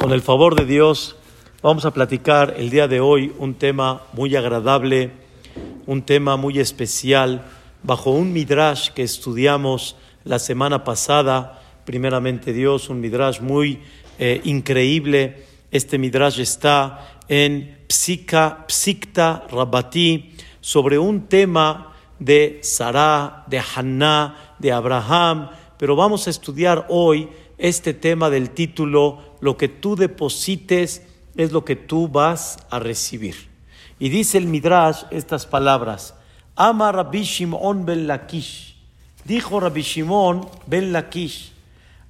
Con el favor de Dios, vamos a platicar el día de hoy un tema muy agradable, un tema muy especial, bajo un midrash que estudiamos la semana pasada. Primeramente Dios, un midrash muy eh, increíble. Este midrash está en Psika, Psikta Rabati sobre un tema de Sarah, de Hannah, de Abraham, pero vamos a estudiar hoy este tema del título lo que tú deposites es lo que tú vas a recibir. Y dice el Midrash estas palabras. Ama Rabbi Shimon ben Lakish. Dijo Rabbi Shimon ben Lakish.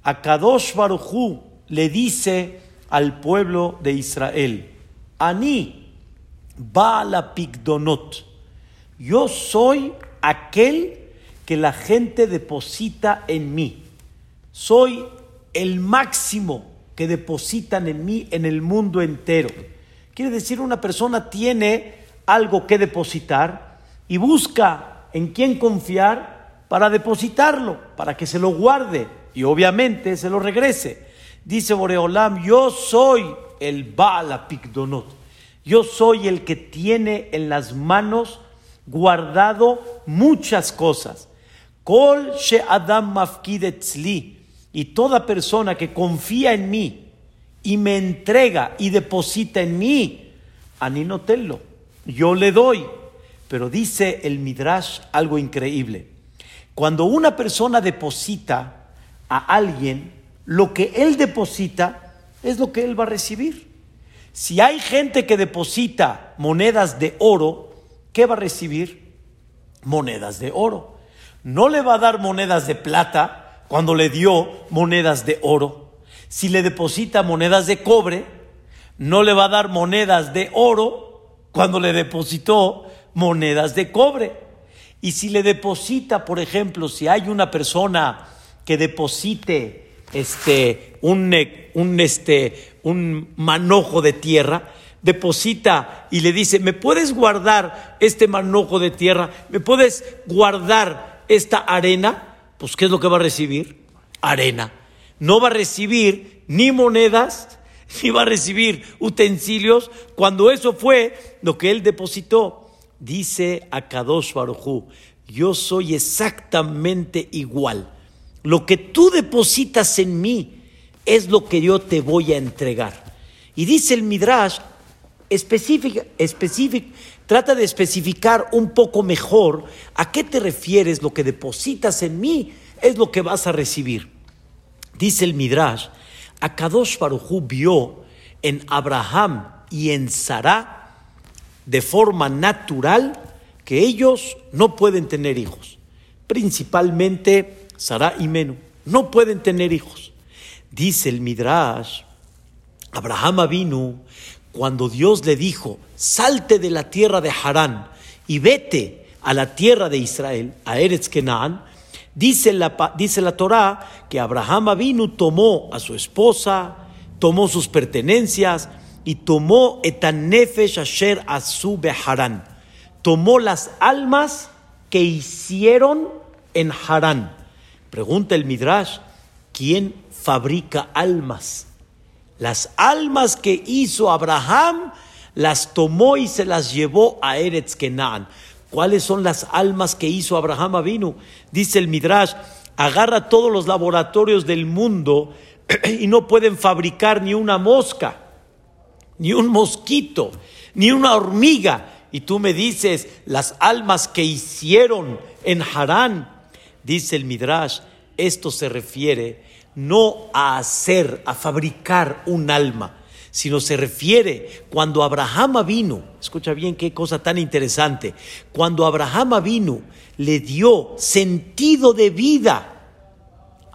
A Kadosh Baruchu le dice al pueblo de Israel. Ani la Pigdonot. Yo soy aquel que la gente deposita en mí. Soy el máximo que depositan en mí en el mundo entero. Quiere decir, una persona tiene algo que depositar y busca en quién confiar para depositarlo, para que se lo guarde y obviamente se lo regrese. Dice Boreolam, yo soy el Baal Pigdonot. Yo soy el que tiene en las manos guardado muchas cosas. Kol she Adam y toda persona que confía en mí y me entrega y deposita en mí, aninotelo, yo le doy. Pero dice el Midrash algo increíble. Cuando una persona deposita a alguien, lo que él deposita es lo que él va a recibir. Si hay gente que deposita monedas de oro, ¿qué va a recibir? Monedas de oro. No le va a dar monedas de plata, cuando le dio monedas de oro. Si le deposita monedas de cobre, no le va a dar monedas de oro cuando le depositó monedas de cobre. Y si le deposita, por ejemplo, si hay una persona que deposite este, un, un, este, un manojo de tierra, deposita y le dice, ¿me puedes guardar este manojo de tierra? ¿Me puedes guardar esta arena? Pues ¿qué es lo que va a recibir? Arena. No va a recibir ni monedas, ni va a recibir utensilios, cuando eso fue lo que él depositó. Dice a Kadosh Barujú, yo soy exactamente igual. Lo que tú depositas en mí es lo que yo te voy a entregar. Y dice el Midrash, específica, trata de especificar un poco mejor a qué te refieres, lo que depositas en mí es lo que vas a recibir. Dice el Midrash, Akadosh Baruchu vio en Abraham y en Sarah de forma natural que ellos no pueden tener hijos. Principalmente Sarah y Menú no pueden tener hijos. Dice el Midrash, Abraham vino cuando Dios le dijo, salte de la tierra de Harán y vete a la tierra de Israel, a Eretz Kenaan, dice la, dice la Torá que Abraham Avinu tomó a su esposa, tomó sus pertenencias y tomó etanefesh asher asu Harán. Tomó las almas que hicieron en Harán. Pregunta el Midrash, ¿quién fabrica almas? Las almas que hizo Abraham las tomó y se las llevó a Eretz Kenan. ¿Cuáles son las almas que hizo Abraham Avinu? Dice el Midrash, agarra todos los laboratorios del mundo y no pueden fabricar ni una mosca, ni un mosquito, ni una hormiga. Y tú me dices, las almas que hicieron en Harán, dice el Midrash, esto se refiere no a hacer, a fabricar un alma, sino se refiere cuando Abraham vino, escucha bien qué cosa tan interesante, cuando Abraham vino, le dio sentido de vida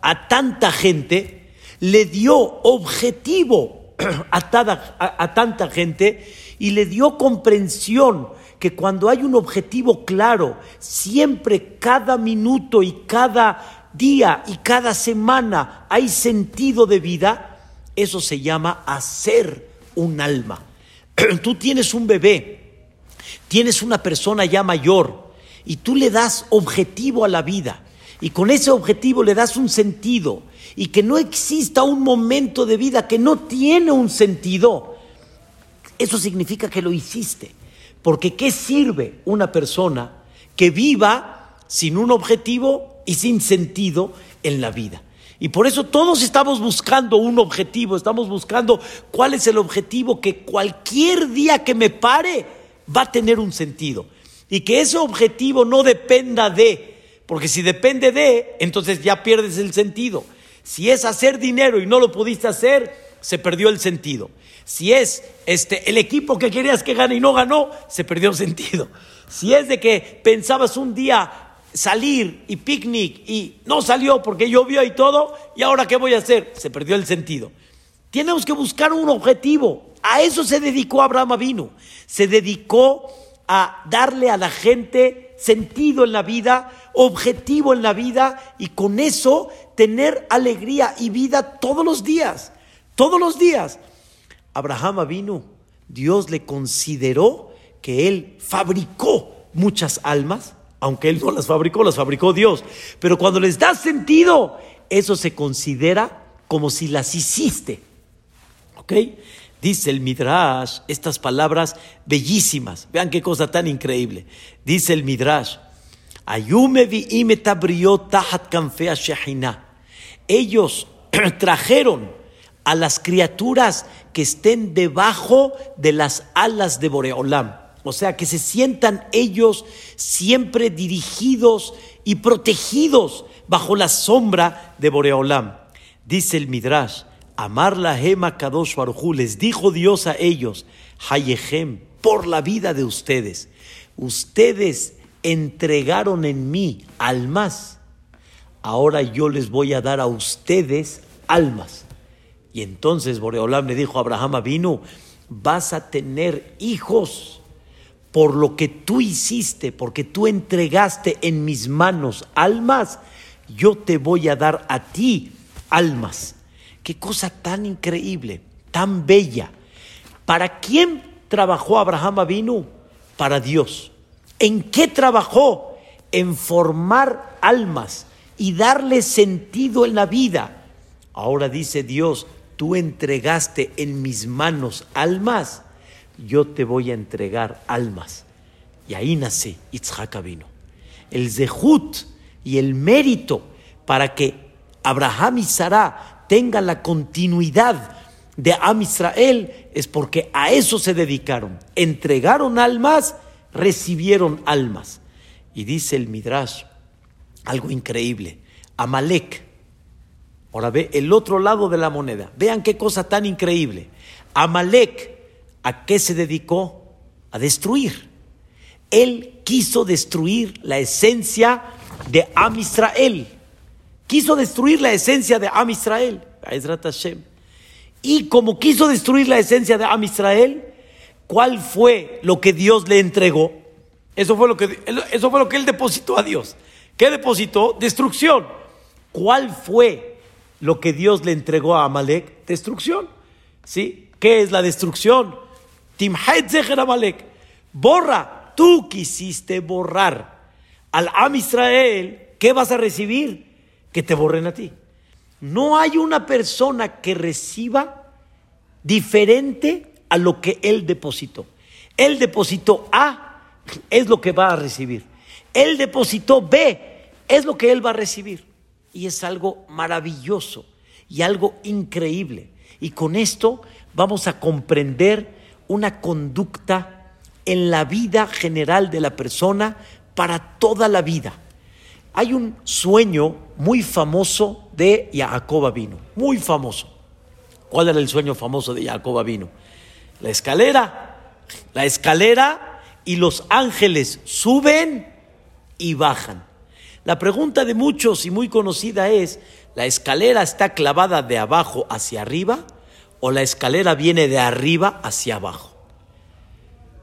a tanta gente, le dio objetivo a, a tanta gente y le dio comprensión que cuando hay un objetivo claro, siempre cada minuto y cada día y cada semana hay sentido de vida, eso se llama hacer un alma. Tú tienes un bebé, tienes una persona ya mayor y tú le das objetivo a la vida y con ese objetivo le das un sentido y que no exista un momento de vida que no tiene un sentido, eso significa que lo hiciste. Porque ¿qué sirve una persona que viva sin un objetivo y sin sentido en la vida? Y por eso todos estamos buscando un objetivo, estamos buscando cuál es el objetivo que cualquier día que me pare va a tener un sentido. Y que ese objetivo no dependa de, porque si depende de, entonces ya pierdes el sentido. Si es hacer dinero y no lo pudiste hacer, se perdió el sentido. Si es este, el equipo que querías que gane y no ganó, se perdió el sentido. Si es de que pensabas un día salir y picnic y no salió porque llovió y todo, ¿y ahora qué voy a hacer? Se perdió el sentido. Tenemos que buscar un objetivo. A eso se dedicó Abraham Avinu. Se dedicó a darle a la gente sentido en la vida, objetivo en la vida y con eso tener alegría y vida todos los días, todos los días. Abraham vino, Dios le consideró que él fabricó muchas almas, aunque él no las fabricó, las fabricó Dios, pero cuando les da sentido, eso se considera como si las hiciste. ¿Ok? Dice el Midrash estas palabras bellísimas. Vean qué cosa tan increíble. Dice el Midrash. Ellos trajeron a las criaturas que estén debajo de las alas de Boreolam. O sea, que se sientan ellos siempre dirigidos y protegidos bajo la sombra de Boreolam. Dice el Midrash, Amar la Hema Kadosh Barujú, les dijo Dios a ellos, Hayehem, por la vida de ustedes. Ustedes entregaron en mí almas. Ahora yo les voy a dar a ustedes almas. Y entonces Boreolam le dijo a Abraham vino, vas a tener hijos por lo que tú hiciste, porque tú entregaste en mis manos almas, yo te voy a dar a ti almas. Qué cosa tan increíble, tan bella. ¿Para quién trabajó Abraham Avinu? Para Dios. ¿En qué trabajó? En formar almas y darle sentido en la vida. Ahora dice Dios, tú entregaste en mis manos almas, yo te voy a entregar almas. Y ahí nace Yitzhak Avinu. El zehut y el mérito para que Abraham y Sarah tenga la continuidad de Am Israel es porque a eso se dedicaron. Entregaron almas, recibieron almas. Y dice el Midrash algo increíble. Amalek. Ahora ve el otro lado de la moneda. Vean qué cosa tan increíble. Amalek, ¿a qué se dedicó? A destruir. Él quiso destruir la esencia de Am Israel. Quiso destruir la esencia de Am Israel. Y como quiso destruir la esencia de Am Israel, ¿cuál fue lo que Dios le entregó? Eso fue lo que, eso fue lo que él depositó a Dios. ¿Qué depositó? Destrucción. ¿Cuál fue lo que Dios le entregó a Amalek? Destrucción. ¿Sí? ¿Qué es la destrucción? Amalek. Borra. Tú quisiste borrar al Am Israel. ¿Qué vas a recibir? que te borren a ti. No hay una persona que reciba diferente a lo que él depositó. Él depositó A, es lo que va a recibir. Él depositó B, es lo que él va a recibir. Y es algo maravilloso y algo increíble. Y con esto vamos a comprender una conducta en la vida general de la persona para toda la vida. Hay un sueño muy famoso de Jacob vino, muy famoso. ¿Cuál era el sueño famoso de Jacob vino? La escalera, la escalera y los ángeles suben y bajan. La pregunta de muchos y muy conocida es, ¿la escalera está clavada de abajo hacia arriba o la escalera viene de arriba hacia abajo?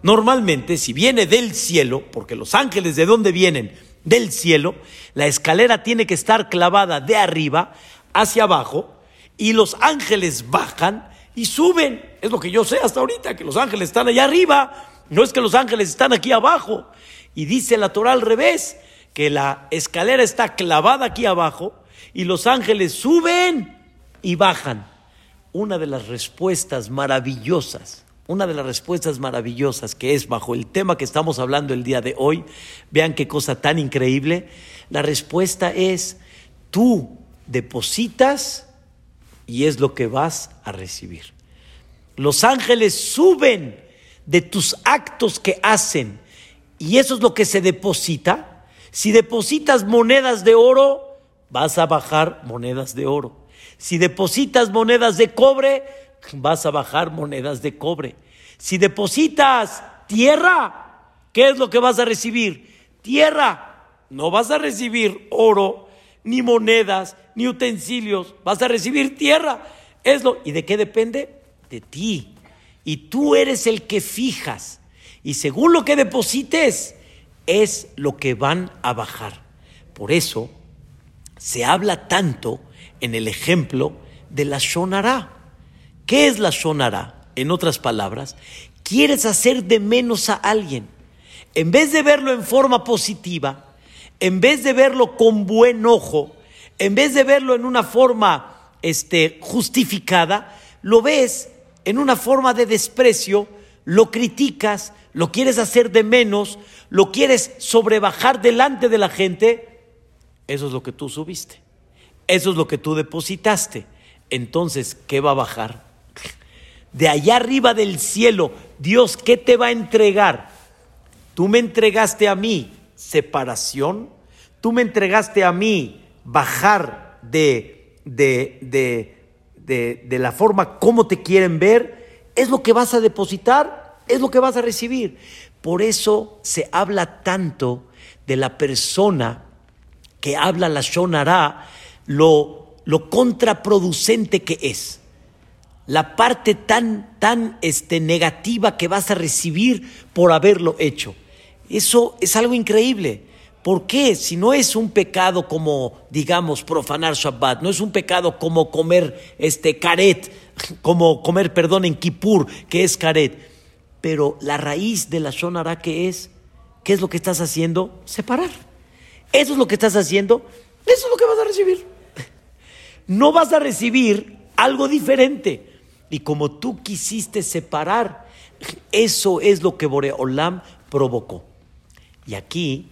Normalmente, si viene del cielo, porque los ángeles de dónde vienen? del cielo, la escalera tiene que estar clavada de arriba hacia abajo y los ángeles bajan y suben. Es lo que yo sé hasta ahorita, que los ángeles están allá arriba, no es que los ángeles están aquí abajo. Y dice la Torah al revés, que la escalera está clavada aquí abajo y los ángeles suben y bajan. Una de las respuestas maravillosas, una de las respuestas maravillosas que es bajo el tema que estamos hablando el día de hoy, vean qué cosa tan increíble, la respuesta es, tú depositas y es lo que vas a recibir. Los ángeles suben de tus actos que hacen y eso es lo que se deposita. Si depositas monedas de oro, vas a bajar monedas de oro. Si depositas monedas de cobre, vas a bajar monedas de cobre. Si depositas tierra, ¿qué es lo que vas a recibir? Tierra. No vas a recibir oro, ni monedas, ni utensilios. Vas a recibir tierra. Es lo, ¿Y de qué depende? De ti. Y tú eres el que fijas. Y según lo que deposites, es lo que van a bajar. Por eso se habla tanto en el ejemplo de la Shonara. ¿Qué es la Shonara? En otras palabras, quieres hacer de menos a alguien. En vez de verlo en forma positiva, en vez de verlo con buen ojo, en vez de verlo en una forma este, justificada, lo ves en una forma de desprecio, lo criticas, lo quieres hacer de menos, lo quieres sobrebajar delante de la gente, eso es lo que tú subiste, eso es lo que tú depositaste. Entonces, ¿qué va a bajar? De allá arriba del cielo, Dios, ¿qué te va a entregar? Tú me entregaste a mí separación, tú me entregaste a mí bajar de, de, de, de, la forma como te quieren ver, es lo que vas a depositar, es lo que vas a recibir. Por eso se habla tanto de la persona que habla la Shonara, lo, lo contraproducente que es. La parte tan, tan este, negativa que vas a recibir por haberlo hecho. Eso es algo increíble. ¿Por qué? Si no es un pecado como, digamos, profanar Shabbat, no es un pecado como comer este caret, como comer, perdón, en Kippur, que es caret. Pero la raíz de la Shonara, ¿qué es? ¿Qué es lo que estás haciendo? Separar. Eso es lo que estás haciendo, eso es lo que vas a recibir. No vas a recibir algo diferente. Y como tú quisiste separar, eso es lo que Boreolam provocó. Y aquí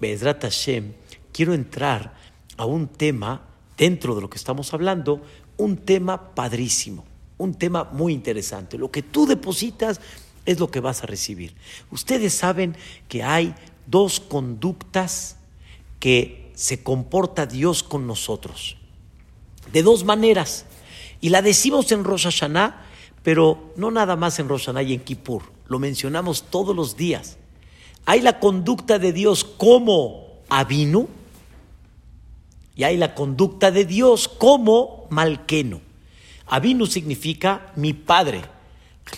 Bezrat Hashem, quiero entrar a un tema, dentro de lo que estamos hablando, un tema padrísimo, un tema muy interesante. Lo que tú depositas es lo que vas a recibir. Ustedes saben que hay dos conductas que se comporta Dios con nosotros. De dos maneras. Y la decimos en Rosh Hashanah, pero no nada más en Rosh Hashanah y en Kippur. Lo mencionamos todos los días. Hay la conducta de Dios como Avinu y hay la conducta de Dios como Malkenu. Avinu significa mi padre.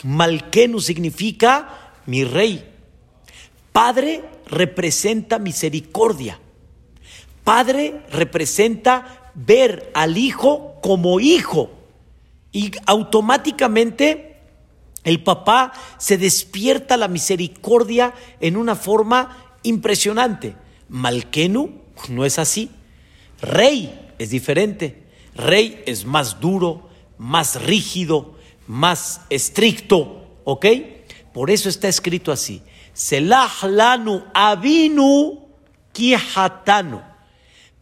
Malkenu significa mi rey. Padre representa misericordia. Padre representa ver al hijo como hijo. Y automáticamente el papá se despierta la misericordia en una forma impresionante. Malkenu no es así. Rey es diferente. Rey es más duro, más rígido, más estricto. ¿Ok? Por eso está escrito así. Selah lanu avinu kihatanu.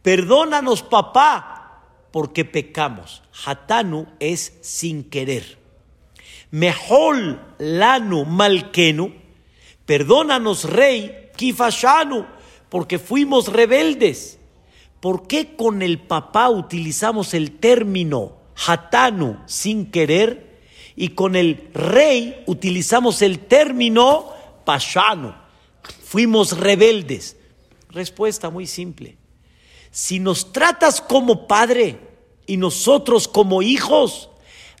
Perdónanos, papá, porque pecamos. Hatanu es sin querer. Mejol lanu malkenu, perdónanos rey, kifashanu, porque fuimos rebeldes. ¿Por qué con el papá utilizamos el término hatanu sin querer y con el rey utilizamos el término pashanu? Fuimos rebeldes. Respuesta muy simple. Si nos tratas como padre y nosotros como hijos,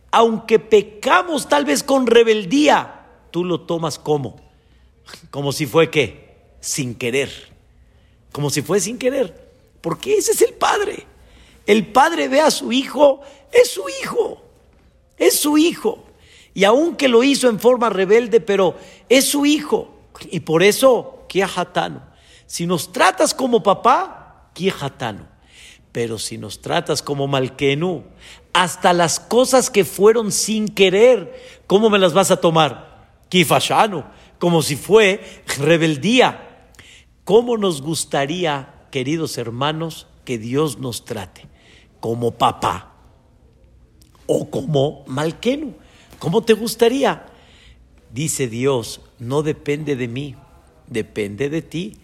aunque pecamos tal vez con rebeldía, tú lo tomas como, como si fue que, sin querer, como si fue sin querer, porque ese es el padre. El padre ve a su hijo, es su hijo, es su hijo. Y aunque lo hizo en forma rebelde, pero es su hijo. Y por eso, que hatano. Si nos tratas como papá, Pero si nos tratas como malquenú, hasta las cosas que fueron sin querer, ¿cómo me las vas a tomar? Kifashano, como si fue rebeldía. ¿Cómo nos gustaría, queridos hermanos, que Dios nos trate? Como papá o como malquenu. ¿Cómo te gustaría? Dice Dios, no depende de mí, depende de ti.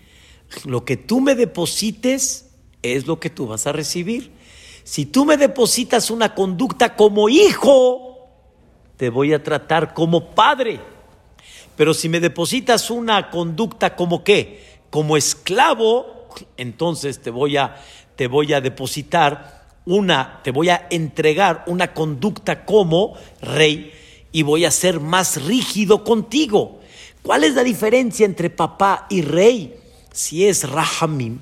Lo que tú me deposites es lo que tú vas a recibir. Si tú me depositas una conducta como hijo, te voy a tratar como padre. Pero si me depositas una conducta como qué? Como esclavo, entonces te voy a, te voy a depositar una, te voy a entregar una conducta como rey y voy a ser más rígido contigo. ¿Cuál es la diferencia entre papá y rey? Si es rahamim,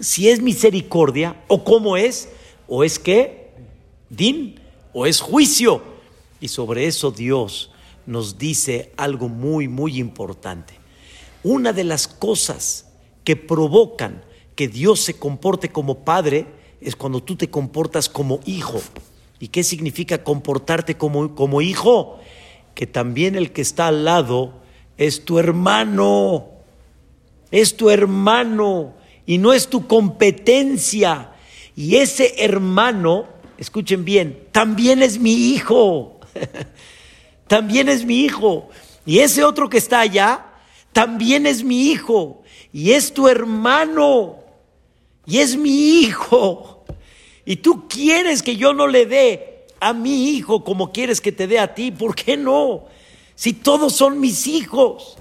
si es misericordia, o cómo es, o es que din, o es juicio. Y sobre eso Dios nos dice algo muy, muy importante. Una de las cosas que provocan que Dios se comporte como padre es cuando tú te comportas como hijo. ¿Y qué significa comportarte como, como hijo? Que también el que está al lado es tu hermano, es tu hermano y no es tu competencia. Y ese hermano, escuchen bien, también es mi hijo. también es mi hijo. Y ese otro que está allá, también es mi hijo. Y es tu hermano. Y es mi hijo. Y tú quieres que yo no le dé a mi hijo como quieres que te dé a ti. ¿Por qué no? Si todos son mis hijos.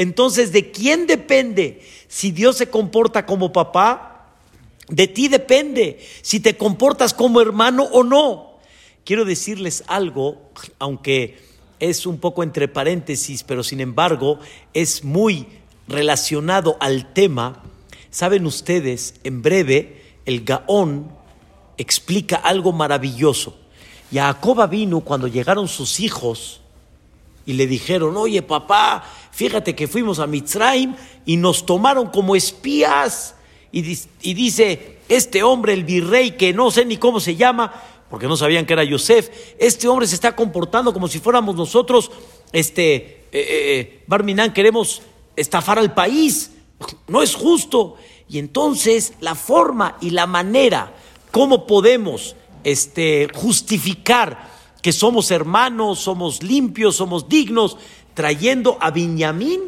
Entonces, ¿de quién depende? Si Dios se comporta como papá, de ti depende. Si te comportas como hermano o no. Quiero decirles algo, aunque es un poco entre paréntesis, pero sin embargo es muy relacionado al tema. Saben ustedes, en breve, el Gaón explica algo maravilloso. Jacob vino cuando llegaron sus hijos y le dijeron, oye papá, fíjate que fuimos a Mitzrayim y nos tomaron como espías. Y, dice, este hombre, el virrey, que no sé ni cómo se llama, porque no sabían que era Yosef, este hombre se está comportando como si fuéramos nosotros, este, eh, eh, eh Barminan, queremos estafar al país. No es justo. Y entonces la forma y la manera como podemos este, justificar que somos hermanos, somos limpios, somos dignos, trayendo a Binyamin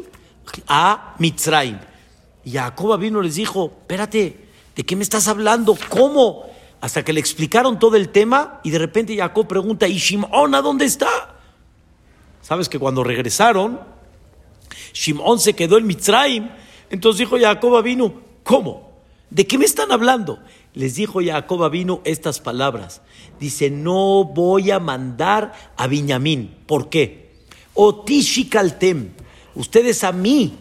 a Mitzrayim. Y Jacob vino les dijo, espérate, ¿de qué me estás hablando? ¿Cómo? Hasta que le explicaron todo el tema y de repente Jacob pregunta, ¿y Shimon a dónde está? Sabes que cuando regresaron, Shimon se quedó en Mitzrayim. Entonces dijo Jacob vino, ¿cómo? ¿De qué me están hablando? Les dijo Jacob vino estas palabras. Dice, no voy a mandar a Viñamín. ¿Por qué? Otishikaltem. Ustedes a mí,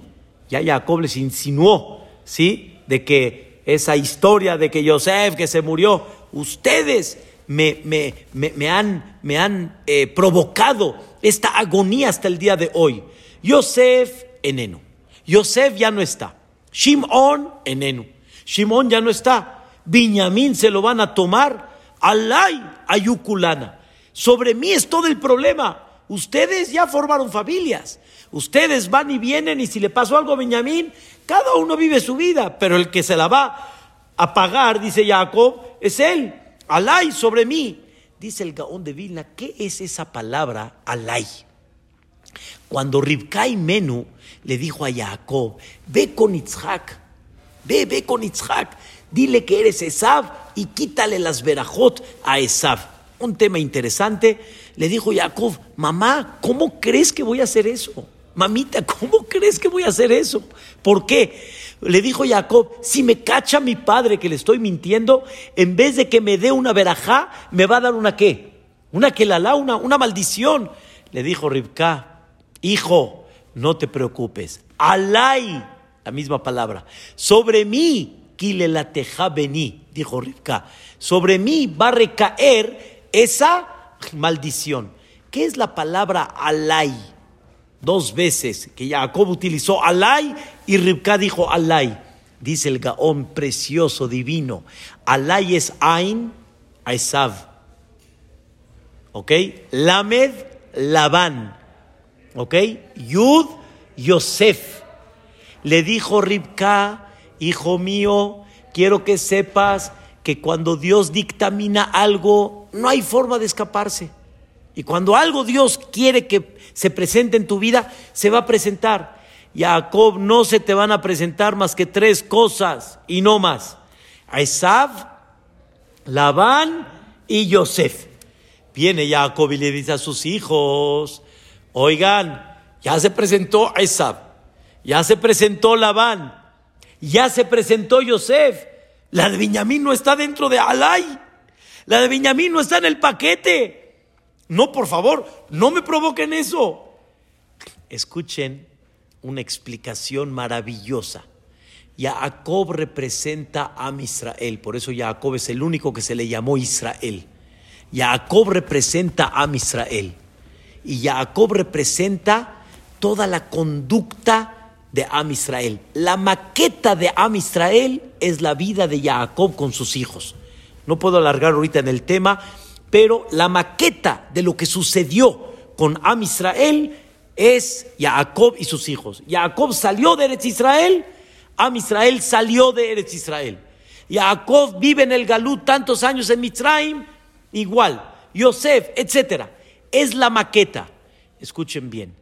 ya Jacob les insinuó, ¿sí? De que esa historia de que Yosef, que se murió, ustedes me, me, me, han, me han eh, provocado esta agonía hasta el día de hoy. Yosef, eneno. Yosef ya no está. Shimon, eneno. Shimon ya no está. Viñamín se lo van a tomar. Alay, ayuculana. Sobre mí es todo el problema. Ustedes ya formaron familias. Ustedes van y vienen y si le pasó algo a Benjamín, cada uno vive su vida, pero el que se la va a pagar, dice Jacob, es él. Alay sobre mí. Dice el Gaón de Vilna, ¿qué es esa palabra alay? Cuando Ribka y Menú le dijo a Jacob, ve con Itzhak, ve, ve con Itzhak, dile que eres Esav y quítale las verajot a Esav. Un tema interesante. Le dijo Jacob, mamá, ¿cómo crees que voy a hacer eso? Mamita, ¿cómo crees que voy a hacer eso? ¿Por qué? Le dijo Jacob, si me cacha mi padre que le estoy mintiendo, en vez de que me dé una verajá, me va a dar una qué? Una que la una, una maldición. Le dijo Ribka, hijo, no te preocupes. Alay, la misma palabra, sobre mí la dijo Rivka, sobre mí va a recaer esa maldición. ¿Qué es la palabra alay? Dos veces que Jacob utilizó alay y Rivka dijo alay. dice el Gaón precioso, divino, Alay es Ain, Esav. ¿Ok? Lamed, Labán. ¿Ok? Yud, Yosef. Le dijo Ribka, hijo mío, quiero que sepas que cuando Dios dictamina algo, no hay forma de escaparse. Y cuando algo Dios quiere que se presente en tu vida, se va a presentar. Jacob no se te van a presentar más que tres cosas y no más. A Labán y Yosef. Viene Jacob y le dice a sus hijos, oigan, ya se presentó Esav, ya se presentó Labán, ya se presentó Yosef. La de Benjamín no está dentro de Alay. La de Benjamín no está en el paquete. No, por favor, no me provoquen eso. Escuchen una explicación maravillosa. Jacob representa a Israel, por eso Jacob es el único que se le llamó Israel. Jacob representa a Israel y Jacob representa toda la conducta de Am Israel. La maqueta de Am Israel es la vida de Jacob con sus hijos. No puedo alargar ahorita en el tema, pero la maqueta de lo que sucedió con Am Israel es Jacob y sus hijos. Jacob salió de Eretz Israel, Am Israel salió de Eretz Israel. Jacob vive en el Galut tantos años en Mitzrayim, igual. Yosef, etcétera. Es la maqueta. Escuchen bien.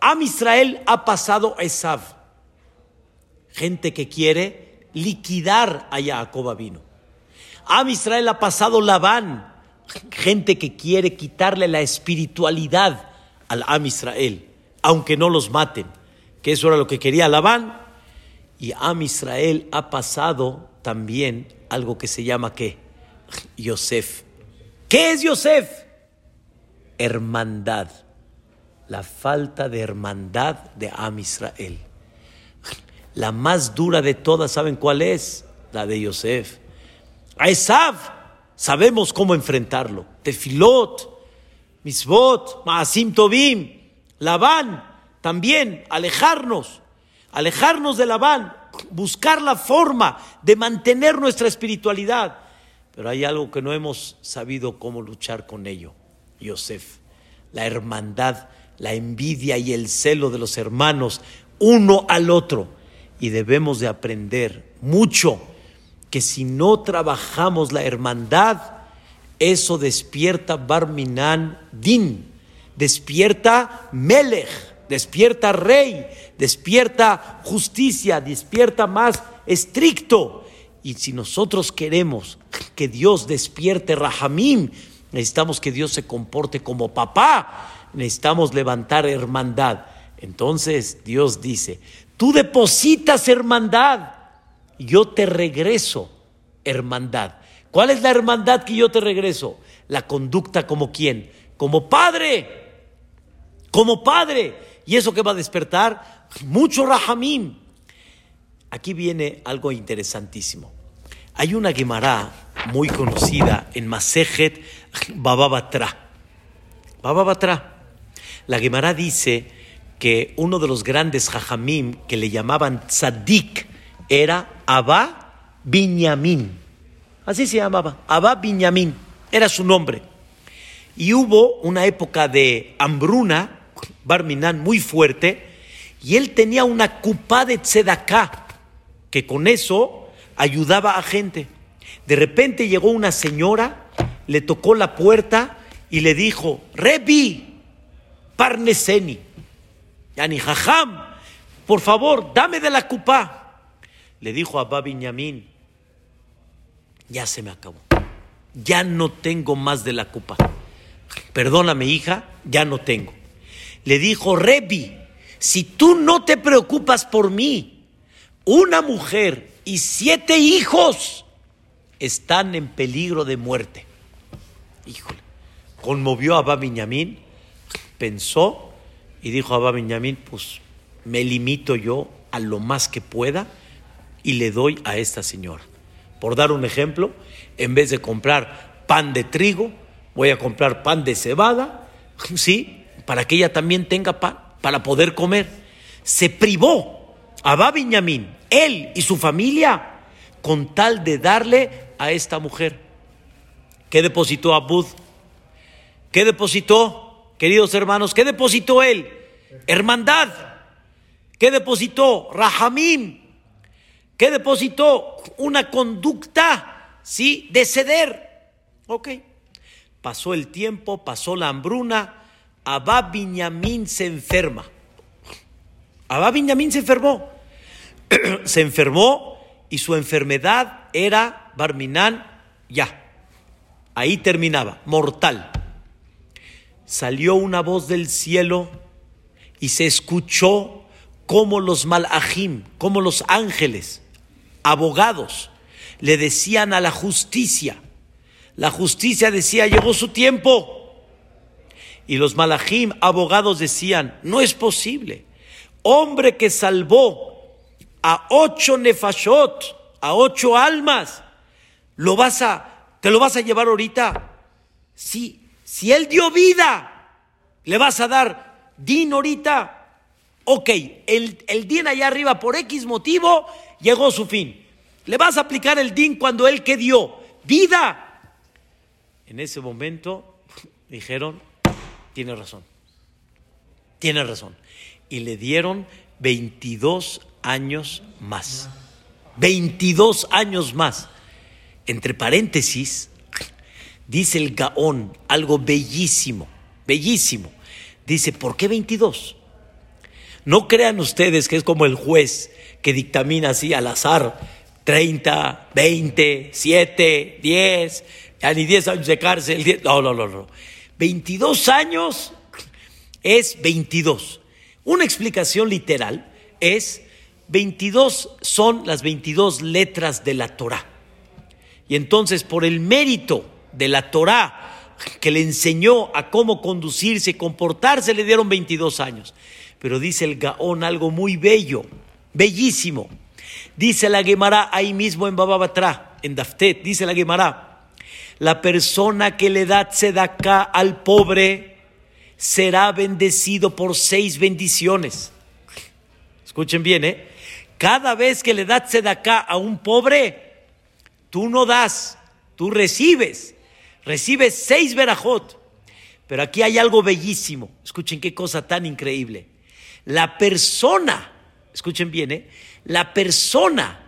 Am Israel ha pasado a Esav. Gente que quiere liquidar a Jacob vino. Am Israel ha pasado Labán. Gente que quiere quitarle la espiritualidad al Am Israel aunque no los maten, que eso era lo que quería Labán. Y Am Israel ha pasado también algo que se llama ¿qué? Yosef. ¿Qué es Yosef? Hermandad. La falta de hermandad de Am Israel. La más dura de todas, ¿saben cuál es? La de Yosef. A Esav sabemos cómo enfrentarlo. Tefilot, Misbot, Maasim Tobim. Labán, también alejarnos, alejarnos de Labán, buscar la forma de mantener nuestra espiritualidad. Pero hay algo que no hemos sabido cómo luchar con ello. Yosef, la hermandad, la envidia y el celo de los hermanos uno al otro. Y debemos de aprender mucho que si no trabajamos la hermandad, eso despierta Barminan Din despierta Melech, despierta Rey, despierta justicia, despierta más estricto. Y si nosotros queremos que Dios despierte Rahamim, necesitamos que Dios se comporte como papá, necesitamos levantar hermandad. Entonces Dios dice, tú depositas hermandad, yo te regreso hermandad. ¿Cuál es la hermandad que yo te regreso? La conducta como quién? Como padre como padre. ¿Y eso que va a despertar? Mucho rahamim. Aquí viene algo interesantísimo. Hay una Gemara muy conocida en Masejet Bababatra. Bababatra. La Gemara dice que uno de los grandes jajamim que le llamaban tzadik era Abba Binyamin. Así se llamaba, Abba Binyamin, era su nombre. Y hubo una época de hambruna Barminan muy fuerte, y él tenía una cupa de tzedaká, que con eso ayudaba a gente. De repente llegó una señora, le tocó la puerta y le dijo, Rebi, parneseni, yani jajam, por favor, dame de la cupa. Le dijo a Babiñamín, ya se me acabó, ya no tengo más de la cupa. Perdóname, hija, ya no tengo le dijo, Rebi, si tú no te preocupas por mí, una mujer y siete hijos están en peligro de muerte. Híjole, conmovió a Abba pensó y dijo Abba pues me limito yo a lo más que pueda y le doy a esta señora. Por dar un ejemplo, en vez de comprar pan de trigo, voy a comprar pan de cebada, ¿sí? para que ella también tenga pan, para poder comer. Se privó a Babiñamín él y su familia con tal de darle a esta mujer. ¿Qué depositó Abud? ¿Qué depositó, queridos hermanos? ¿Qué depositó él? Hermandad. ¿Qué depositó? Rahamim. ¿Qué depositó? Una conducta, ¿sí? De ceder. Ok. Pasó el tiempo, pasó la hambruna. Abba Binyamin se enferma. Abba Binyamin se enfermó. se enfermó y su enfermedad era Barminán, ya. Ahí terminaba, mortal. Salió una voz del cielo y se escuchó como los malajim, como los ángeles, abogados, le decían a la justicia. La justicia decía, llegó su tiempo. Y los malajim, abogados, decían, no es posible. Hombre que salvó a ocho nefashot, a ocho almas, lo vas a, te lo vas a llevar ahorita. Si, si él dio vida, le vas a dar din ahorita. Ok, el, el din allá arriba por X motivo llegó su fin. Le vas a aplicar el din cuando él que dio vida. En ese momento dijeron, tiene razón, tiene razón. Y le dieron 22 años más. 22 años más. Entre paréntesis, dice el Gaón algo bellísimo, bellísimo. Dice, ¿por qué 22? No crean ustedes que es como el juez que dictamina así al azar 30, 20, 7, 10, ya ni 10 años de cárcel. no, no, no, no. 22 años es 22. Una explicación literal es 22 son las 22 letras de la Torah. Y entonces por el mérito de la Torah que le enseñó a cómo conducirse y comportarse, le dieron 22 años. Pero dice el Gaón algo muy bello, bellísimo. Dice la Gemara ahí mismo en Bababatra, en Daftet, dice la Gemara, la persona que le da tzedaká al pobre será bendecido por seis bendiciones. Escuchen bien, ¿eh? Cada vez que le das tzedaká a un pobre, tú no das, tú recibes. Recibes seis verajot. Pero aquí hay algo bellísimo. Escuchen qué cosa tan increíble. La persona, escuchen bien, ¿eh? la persona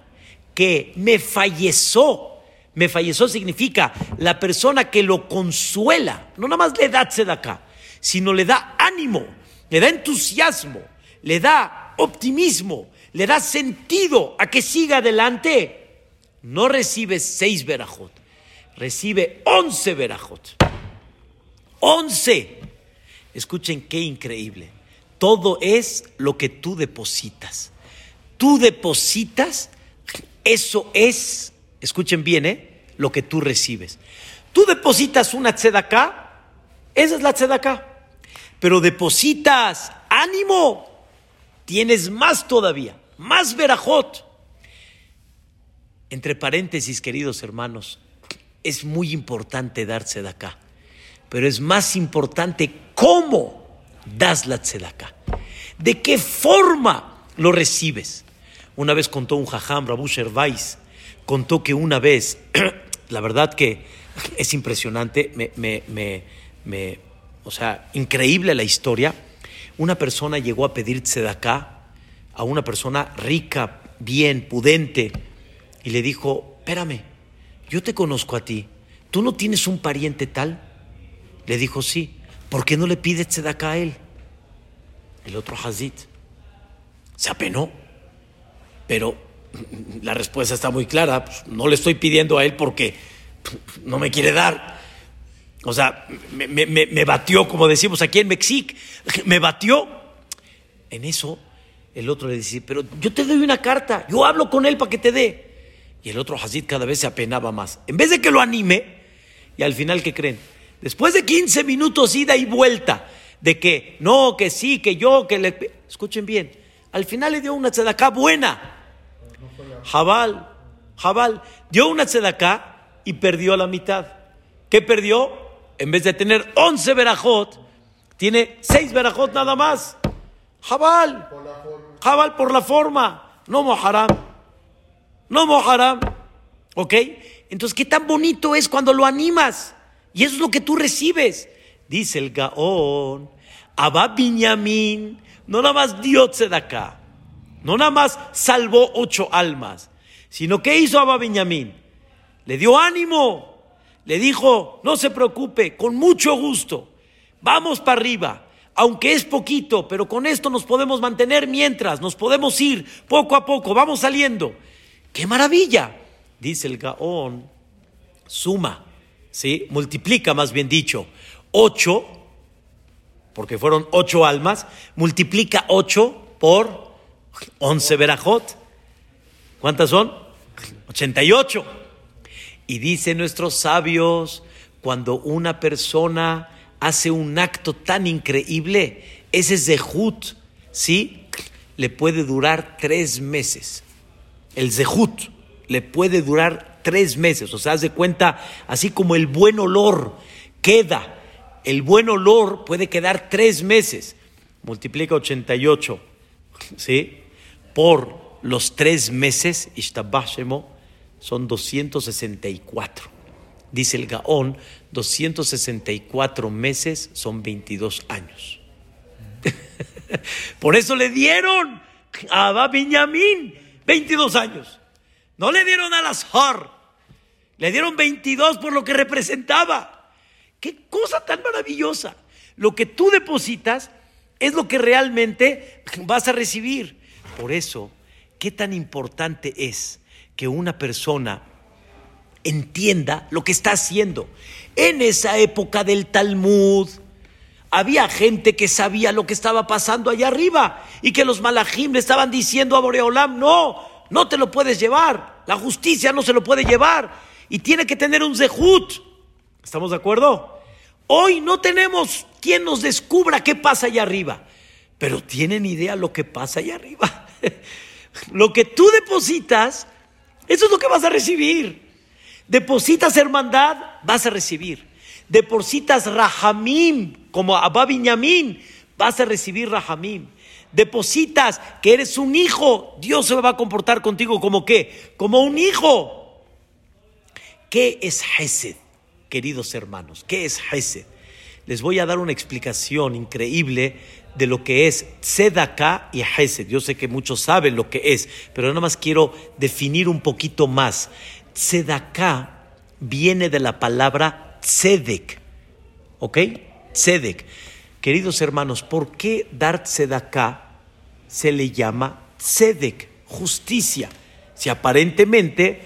que me falleció, me falleció significa la persona que lo consuela, no nada más le da acá, sino le da ánimo, le da entusiasmo, le da optimismo, le da sentido a que siga adelante, no recibe seis verajot, recibe once verajot. Once. Escuchen qué increíble. Todo es lo que tú depositas. Tú depositas, eso es, escuchen bien, ¿eh? lo que tú recibes. Tú depositas una tzedaká, esa es la tzedaká. Pero depositas ánimo, tienes más todavía, más verajot. Entre paréntesis, queridos hermanos, es muy importante dar tzedaká, pero es más importante cómo das la tzedakah? ¿De qué forma lo recibes? Una vez contó un jajam, Rabu Shervais, contó que una vez, la verdad que es impresionante, me, o sea, increíble la historia. Una persona llegó a pedir tzedakah a una persona rica, bien, pudente, y le dijo, espérame, yo te conozco a ti, ¿tú no tienes un pariente tal? Le dijo, sí. ¿por qué no le pide tzedakah a él? El otro Hazit se apenó, pero la respuesta está muy clara, pues, no le estoy pidiendo a él porque no me quiere dar. O sea, me, batió, como decimos aquí en México, me batió. En eso, el otro le dice, pero yo te doy una carta, yo hablo con él para que te dé. Y el otro Hazid cada vez se apenaba más. En vez de que lo anime, y al final, ¿qué creen? Después de 15 minutos ida y vuelta, de que no, que sí, que yo, que le... Escuchen bien, al final le dio una tzedaká buena. Jabal, Jabal, dio una tzedaká y perdió la mitad. ¿Qué perdió? En vez de tener 11 verajot, tiene 6 verajot nada más. Jabal, Jabal por la forma, no moharam. No mojará. ¿Ok? Entonces, ¿qué tan bonito es cuando lo animas? Y eso es lo que tú recibes. Dice el Gaón, Abba Binyamin, no nada más dio acá, no nada más salvó ocho almas, sino que hizo Abba Binyamin? Le dio ánimo, le dijo, no se preocupe, con mucho gusto, vamos para arriba aunque es poquito, pero con esto nos podemos mantener mientras, nos podemos ir poco a poco, vamos saliendo. ¡Qué maravilla! Dice el Gaón, suma, ¿sí? Multiplica, más bien dicho, ocho, porque fueron ocho almas, multiplica ocho por once verajot. ¿Cuántas son? Ochenta y ocho. Y dicen nuestros sabios, cuando una persona hace un acto tan increíble, ese zehut, ¿sí? Le puede durar tres meses. El zehut le puede durar tres meses. O sea, haz de cuenta, así como el buen olor queda, el buen olor puede quedar tres meses. Multiplica 88, ¿sí? Por los tres meses, Ishtabashemo, son 264. Dice el Gaón, 264 meses son 22 años. Por eso le dieron a Abba 22 años. No le dieron a las Har, le dieron 22 por lo que representaba. Qué cosa tan maravillosa. Lo que tú depositas es lo que realmente vas a recibir. Por eso, qué tan importante es que una persona entienda lo que está haciendo. En esa época del Talmud, había gente que sabía lo que estaba pasando allá arriba y que los malajim le estaban diciendo a Boreolam, no, no te lo puedes llevar, la justicia no se lo puede llevar y tiene que tener un zehut. ¿Estamos de acuerdo? Hoy no tenemos quien nos descubra qué pasa allá arriba, pero tienen idea lo que pasa allá arriba. lo que tú depositas, eso es lo que vas a recibir. Depositas hermandad, vas a recibir. Depositas rahamim, como Abba Binyamin, vas a recibir rahamim. Depositas que eres un hijo, Dios se va a comportar contigo como qué? Como un hijo. ¿Qué es Hesed, queridos hermanos? ¿Qué es Hesed? Les voy a dar una explicación increíble de lo que es Tzedakah y Hesed. Yo sé que muchos saben lo que es, pero nada más quiero definir un poquito más. Tzedaká viene de la palabra tzedek. ¿Ok? Tzedek. Queridos hermanos, ¿por qué dar tzedaká se le llama tzedek? Justicia. Si aparentemente,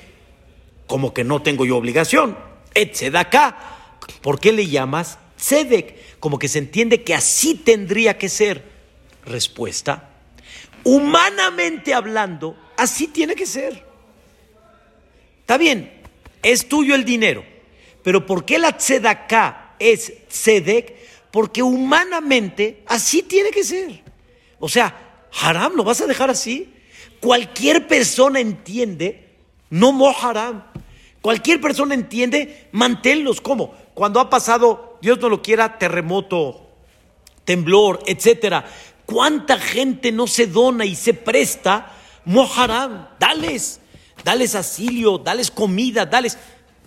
como que no tengo yo obligación. Et. ¿Por qué le llamas tzedek? Como que se entiende que así tendría que ser. Respuesta. Humanamente hablando, así tiene que ser. Está bien, es tuyo el dinero, pero ¿por qué la tzedaká es tzedek? Porque humanamente así tiene que ser. O sea, haram, ¿lo vas a dejar así? Cualquier persona entiende, no mo haram. Cualquier persona entiende, manténlos. ¿Cómo? Cuando ha pasado, Dios no lo quiera, terremoto, temblor, etcétera. ¿Cuánta gente no se dona y se presta? Moharam, dales dales asilio, dales comida, dales.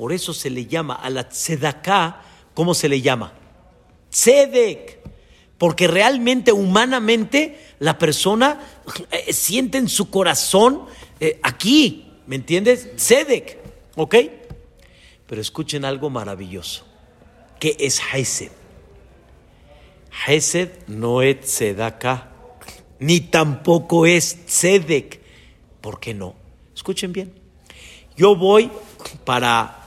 Por eso se le llama a la tzedaká, ¿cómo se le llama? Tzedek. Porque realmente, humanamente, la persona eh, siente en su corazón eh, aquí, ¿me entiendes? Tzedek, ¿ok? Pero escuchen algo maravilloso. ¿Qué es Hesed? Hesed no es tzedaká, ni tampoco es tzedek. ¿Por qué no? Escuchen bien. Yo voy para,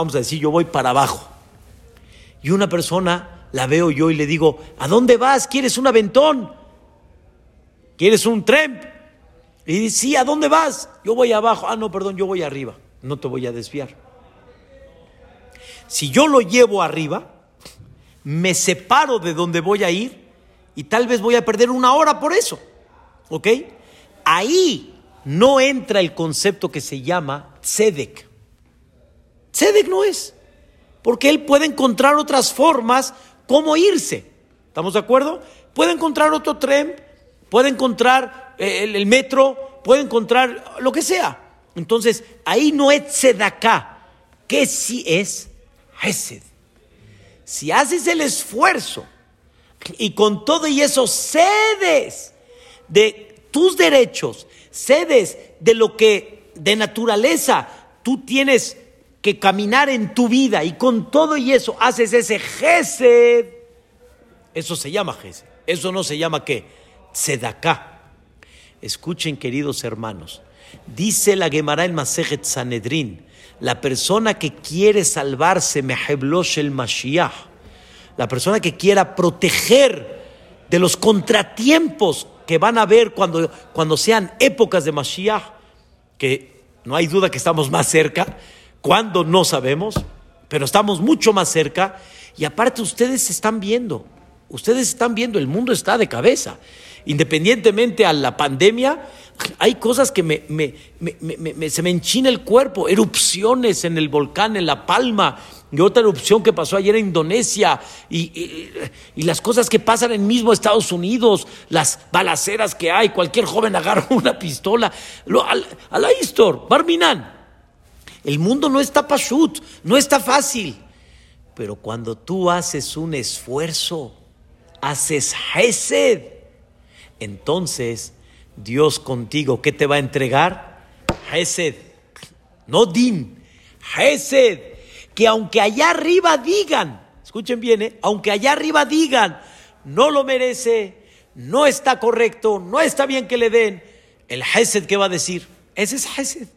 vamos a decir, yo voy para abajo. Y una persona la veo yo y le digo, ¿a dónde vas? ¿Quieres un aventón? ¿Quieres un tren? Y dice, sí, ¿a dónde vas? Yo voy abajo. Ah, no, perdón, yo voy arriba. No te voy a desviar. Si yo lo llevo arriba, me separo de donde voy a ir y tal vez voy a perder una hora por eso. ¿Ok? Ahí no entra el concepto que se llama tzedek. Tzedek no es, porque él puede encontrar otras formas como irse. ¿Estamos de acuerdo? Puede encontrar otro tren, puede encontrar eh, el, metro, puede encontrar lo que sea. Entonces, ahí no es sedaká. ¿Qué sí es? Hesed. Si haces el esfuerzo y con todo y eso cedes de tus derechos, cedes de lo que de naturaleza tú tienes que caminar en tu vida y con todo y eso haces ese gesed, eso se llama gesed. Eso no se llama qué? Sedaká. Escuchen, queridos hermanos. Dice la Gemara en Masejet Sanedrin, la persona que quiere salvarse, Meheblosh el Mashiach, la persona que quiera proteger de los contratiempos que van a haber cuando, cuando sean épocas de Mashiach, que no hay duda que estamos más cerca, cuando no sabemos, pero estamos mucho más cerca, y aparte ustedes están viendo, ustedes están viendo, el mundo está de cabeza. Independientemente a la pandemia, hay cosas que me, se me enchina el cuerpo, erupciones en el volcán, en La Palma, y otra erupción que pasó ayer en Indonesia, y, las cosas que pasan en mismo Estados Unidos, las balaceras que hay, cualquier joven agarra una pistola, a la Istor, Barminan. El mundo no está pashut, no está fácil, pero cuando tú haces un esfuerzo, haces hesed, entonces Dios contigo, ¿qué te va a entregar? Hesed, no din, Hesed, que aunque allá arriba digan, escuchen bien, ¿eh? aunque allá arriba digan, no lo merece, no está correcto, no está bien que le den, el Hesed que va a decir, ese es Hesed,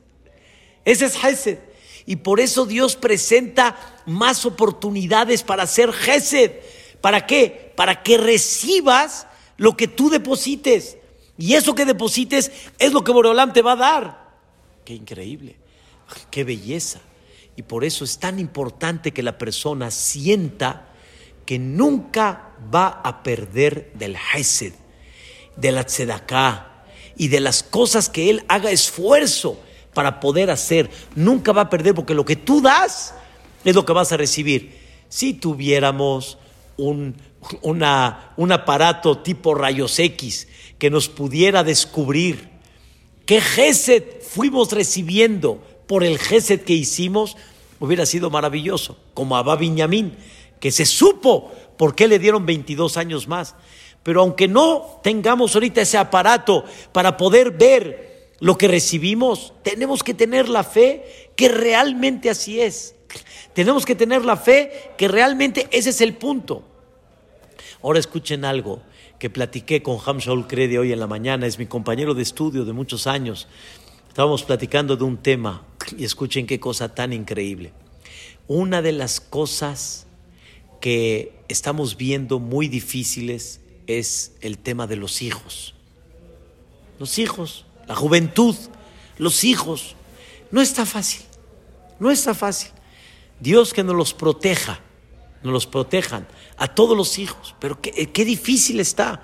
ese es Hesed. Y por eso Dios presenta más oportunidades para hacer Hesed. ¿Para qué? Para que recibas lo que tú deposites. Y eso que deposites es lo que Boreolam te va a dar. Qué increíble, qué belleza. Y por eso es tan importante que la persona sienta que nunca va a perder del Hesed, de la Tzedaká y de las cosas que él haga esfuerzo para poder hacer. Nunca va a perder porque lo que tú das es lo que vas a recibir. Si tuviéramos un, un aparato tipo rayos X que nos pudiera descubrir qué Gesed fuimos recibiendo por el Gesed que hicimos, hubiera sido maravilloso, como Abba Viñamín, que se supo por qué le dieron 22 años más. Pero aunque no tengamos ahorita ese aparato para poder ver lo que recibimos, tenemos que tener la fe que realmente así es. Tenemos que tener la fe que realmente ese es el punto. Ahora escuchen algo que platiqué con Ham Shaul Crede hoy en la mañana, es mi compañero de estudio de muchos años. Estábamos platicando de un tema y escuchen qué cosa tan increíble. Una de las cosas que estamos viendo muy difíciles es el tema de los hijos. Los hijos, la juventud, los hijos. No está fácil, no está fácil. Dios que nos los proteja nos los protejan, a todos los hijos. Pero qué, qué difícil está.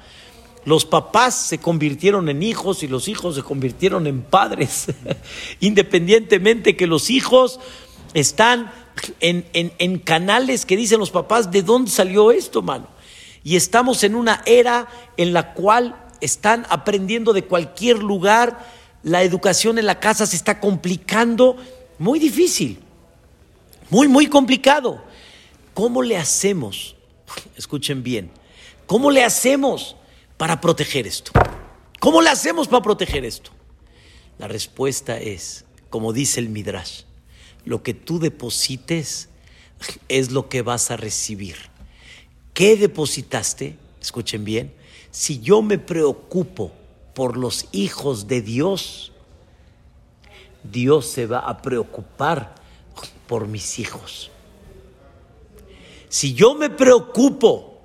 Los papás se convirtieron en hijos y los hijos se convirtieron en padres, independientemente que los hijos están en, en, canales que dicen los papás, ¿de dónde salió esto, mano? Y estamos en una era en la cual están aprendiendo de cualquier lugar, la educación en la casa se está complicando, muy difícil, muy, muy complicado. ¿Cómo le hacemos? Escuchen bien. ¿Cómo le hacemos para proteger esto? ¿Cómo le hacemos para proteger esto? La respuesta es, como dice el Midrash, lo que tú deposites es lo que vas a recibir. ¿Qué depositaste? Escuchen bien. Si yo me preocupo por los hijos de Dios, Dios se va a preocupar por mis hijos. Si yo me preocupo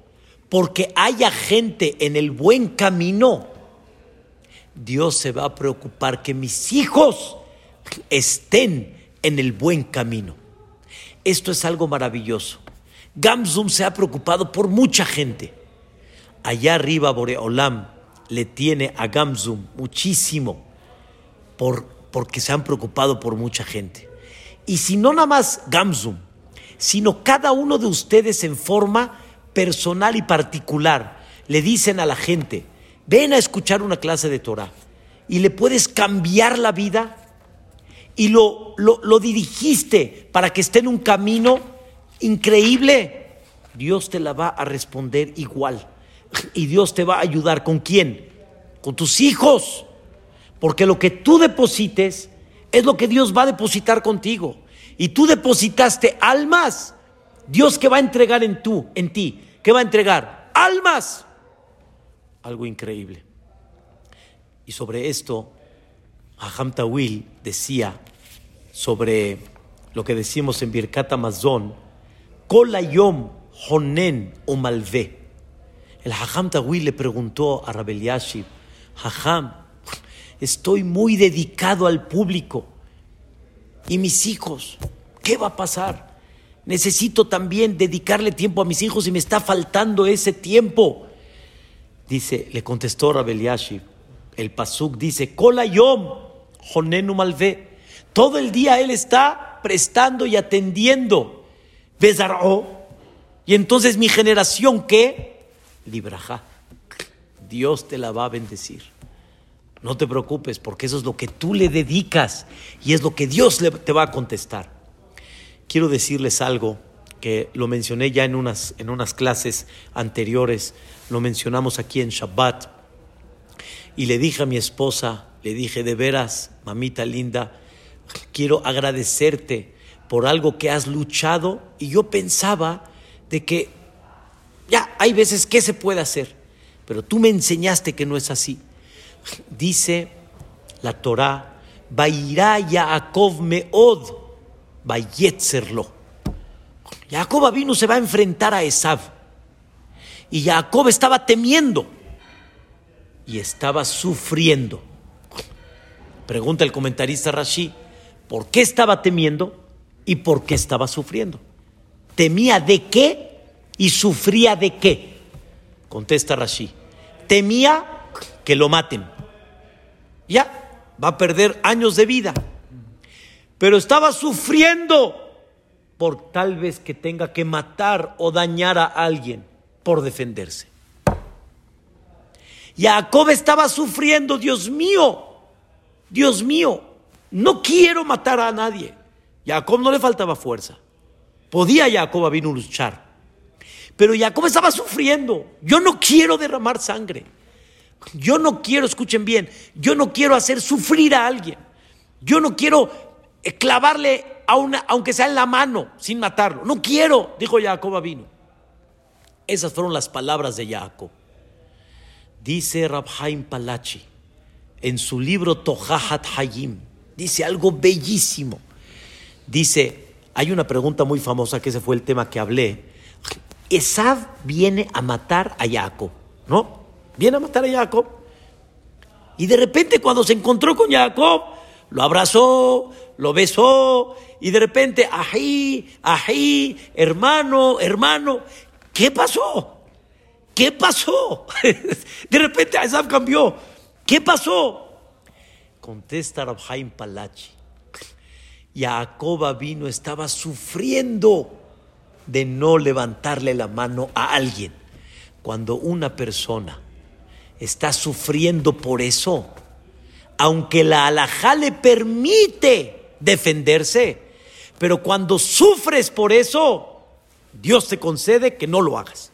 porque haya gente en el buen camino, Dios se va a preocupar que mis hijos estén en el buen camino. Esto es algo maravilloso. Gamzum se ha preocupado por mucha gente. Allá arriba Boreolam le tiene a Gamzum muchísimo por, porque se han preocupado por mucha gente. Y si no nada más Gamzum, sino cada uno de ustedes en forma personal y particular le dicen a la gente, ven a escuchar una clase de Torah y le puedes cambiar la vida. y lo, lo, lo dirigiste para que esté en un camino increíble, Dios te la va a responder igual. Y Dios te va a ayudar. ¿Con quién? Con tus hijos. Porque lo que tú deposites es lo que Dios va a depositar contigo. Y tú depositaste almas. Dios que va a entregar en tú, en ti, ¿qué va a entregar? Almas. Algo increíble. Y sobre esto, Aham Tawil decía sobre lo que decimos en Birkat Amazon, Kolayom Honen o. El Hajam Tawil le preguntó a Rabel Yashib, Hajam, estoy muy dedicado al público y mis hijos, ¿qué va a pasar? Necesito también dedicarle tiempo a mis hijos y me está faltando ese tiempo. Dice, le contestó Rabel Yashib, el Pasuk dice, Kolayom Honenu Malvé. Todo el día él está prestando y atendiendo. Bezaró. Y entonces mi generación, ¿qué? Libraja. Dios te la va a bendecir. No te preocupes, porque eso es lo que tú le dedicas y es lo que Dios te va a contestar. Quiero decirles algo que lo mencioné ya en unas, en unas clases anteriores, lo mencionamos aquí en Shabbat. Y le dije a mi esposa, le dije, de veras, mamita linda, quiero agradecerte por algo que has luchado. Y yo pensaba de que ya hay veces que se puede hacer, pero tú me enseñaste que no es así. Dice la Torah, Vairá Yaakov Meod, Vayetzerlo. Jacob vino se va a enfrentar a Esav. Y Jacob estaba temiendo y estaba sufriendo. Pregunta el comentarista Rashi, ¿por qué estaba temiendo y por qué estaba sufriendo? ¿Temía de qué y sufría de qué? Contesta Rashi, temía que lo maten. Ya, va a perder años de vida. Pero estaba sufriendo por tal vez que tenga que matar o dañar a alguien por defenderse. Jacob estaba sufriendo, Dios mío, Dios mío, no quiero matar a nadie. Jacob no le faltaba fuerza. Podía Jacob a luchar. Pero Jacob estaba sufriendo. Yo no quiero derramar sangre. Yo no quiero, escuchen bien, yo no quiero hacer sufrir a alguien. Yo no quiero eh, clavarle a una, aunque sea en la mano, sin matarlo. No quiero, dijo Jacob vino. Esas fueron las palabras de Jacob. Dice Rabhaim Palachi en su libro Tohahat Hayim, dice algo bellísimo. Dice, hay una pregunta muy famosa que ese fue el tema que hablé. Esav viene a matar a Jacob, ¿no? Viene a matar a Jacob. Y de repente cuando se encontró con Jacob, lo abrazó, lo besó, y de repente, ají, ají, hermano, hermano, ¿qué pasó? ¿Qué pasó? De repente cambió. ¿Qué pasó? Contesta Rabhaim Palachi. Jacob vino, estaba sufriendo de no levantarle la mano a alguien. Cuando una persona está sufriendo por eso, aunque la alajá le permite defenderse, pero cuando sufres por eso, Dios te concede que no lo hagas.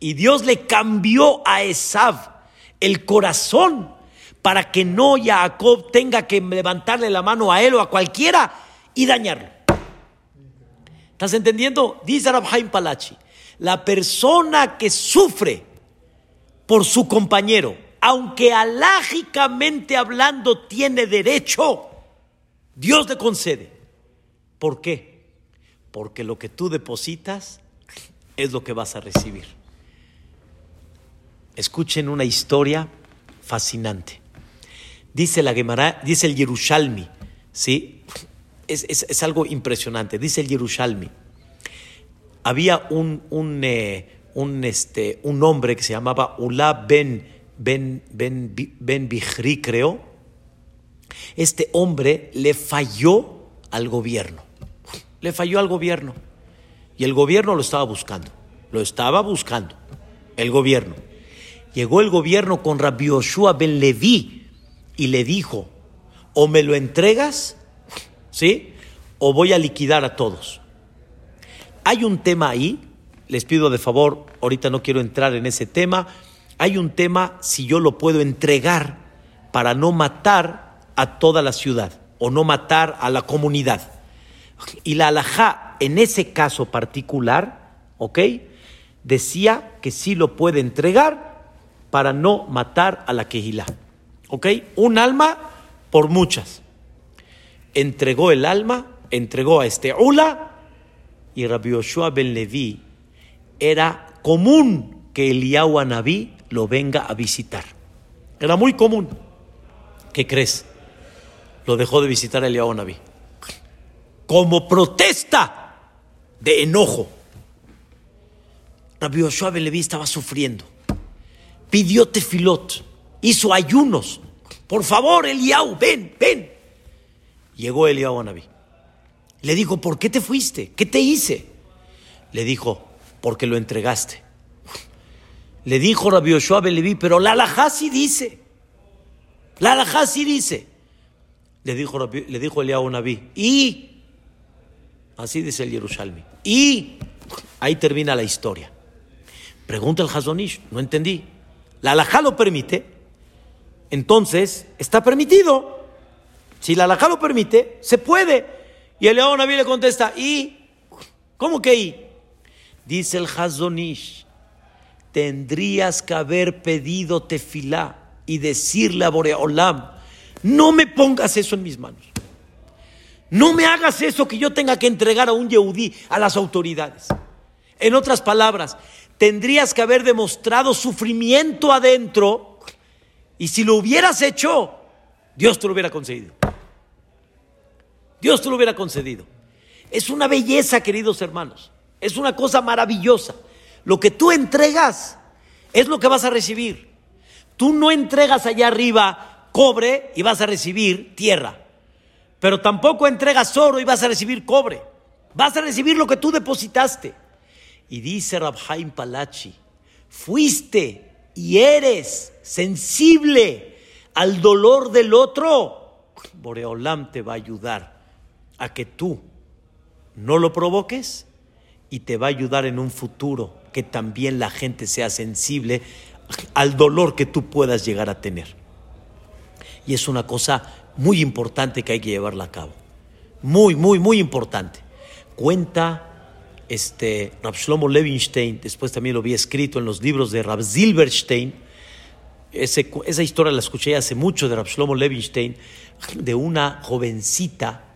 Y Dios le cambió a Esav el corazón para que no Jacob tenga que levantarle la mano a él o a cualquiera y dañarlo. ¿Estás entendiendo? Dice Rabhaim Palachi, la persona que sufre por su compañero, aunque alágicamente hablando tiene derecho, Dios le concede. ¿Por qué? Porque lo que tú depositas es lo que vas a recibir. Escuchen una historia fascinante. Dice la Gemara, dice el Yerushalmi, ¿sí? Es, algo impresionante. Dice el Yerushalmi. Había un, un, eh, este, un hombre que se llamaba Ula ben, ben, ben, ben Bihri, creo. Este hombre le falló al gobierno. Le falló al gobierno. Y el gobierno lo estaba buscando. Lo estaba buscando. El gobierno. Llegó el gobierno con Rabbi Yoshua ben Levi y le dijo, o me lo entregas, ¿sí? O voy a liquidar a todos. Hay un tema ahí, les pido de favor, ahorita no quiero entrar en ese tema, hay un tema si yo lo puedo entregar para no matar a toda la ciudad o no matar a la comunidad. Y la alajá, en ese caso particular, ¿ok? Decía que sí lo puede entregar para no matar a la quejilá. ¿Ok? Un alma por muchas. Entregó el alma, entregó a este Ula, y Rabbi Yoshua ben Levi era común que Eliyahu Anabí lo venga a visitar. Era muy común. ¿Qué crees? Lo dejó de visitar Eliyahu Anabí. Como protesta de enojo. Rabbi Yoshua ben Levi estaba sufriendo. Pidió tefilot hizo ayunos. Por favor, Eliau, ven, ven. Llegó Eliau a Naví. Le dijo, ¿por qué te fuiste? ¿Qué te hice? Le dijo, porque lo entregaste. Le dijo Rabbi Yoshua Beleví, pero la alajá sí dice. La alajá sí dice. Le dijo, le dijo Naví, y, así dice el Jerusalén, y, ahí termina la historia. Pregunta el Hazonish, no entendí. La alajá lo permite, entonces está permitido. Si la alajá lo permite, se puede. Y el león Naví le contesta, ¿y? ¿Cómo que y? Dice el Hazonish, tendrías que haber pedido tefilá y decirle a Boreolam, no me pongas eso en mis manos. No me hagas eso que yo tenga que entregar a un yehudí, a las autoridades. En otras palabras, tendrías que haber demostrado sufrimiento adentro y si lo hubieras hecho, Dios te lo hubiera concedido. Dios te lo hubiera concedido. Es una belleza, queridos hermanos. Es una cosa maravillosa. Lo que tú entregas es lo que vas a recibir. Tú no entregas allá arriba cobre y vas a recibir tierra. Pero tampoco entregas oro y vas a recibir cobre. Vas a recibir lo que tú depositaste. Y dice Rabhaim Palachi, fuiste y eres sensible al dolor del otro, Boreolam te va a ayudar a que tú no lo provoques y te va a ayudar en un futuro que también la gente sea sensible al dolor que tú puedas llegar a tener. Y es una cosa muy importante que hay que llevarla a cabo. Muy, muy, muy importante. Cuenta este, Rab Levinstein, después también lo vi escrito en los libros de Rab Silberstein, esa historia la escuché hace mucho de Rab Levinstein, de una jovencita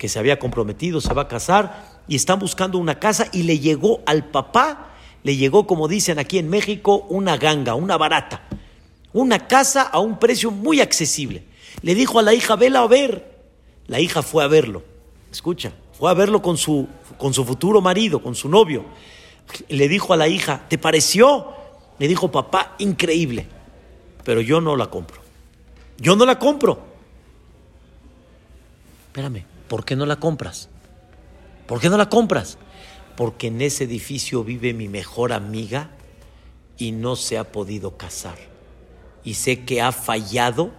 que se había comprometido, se va a casar y están buscando una casa y le llegó al papá, le llegó, como dicen aquí en México, una ganga, una barata, una casa a un precio muy accesible. Le dijo a la hija, vela a ver. La hija fue a verlo, escucha, fue a verlo con su, con su futuro marido, con su novio. Le dijo a la hija, ¿te pareció? Le dijo, papá, increíble, pero yo no la compro. Yo no la compro. Espérame, ¿por qué no la compras? ¿Por qué no la compras? Porque en ese edificio vive mi mejor amiga y no se ha podido casar. Y sé que ha fallado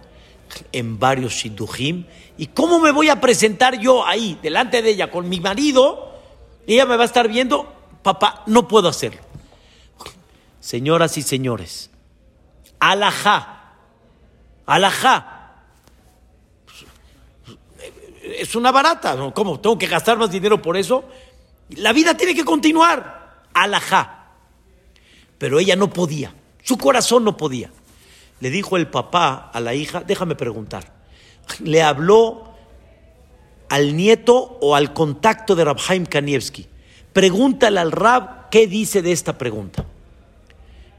en varios shidujim. ¿Y cómo me voy a presentar yo ahí, delante de ella, con mi marido? Ella me va a estar viendo, papá, no puedo hacerlo. Señoras y señores, alajá, alajá. Es una barata. ¿Cómo? ¿Tengo que gastar más dinero por eso? La vida tiene que continuar, alajá. Pero ella no podía, su corazón no podía le dijo el papá a la hija, déjame preguntar, ¿le habló al nieto o al contacto de Rabhaim Kanievski? Pregúntale al Rab qué dice de esta pregunta.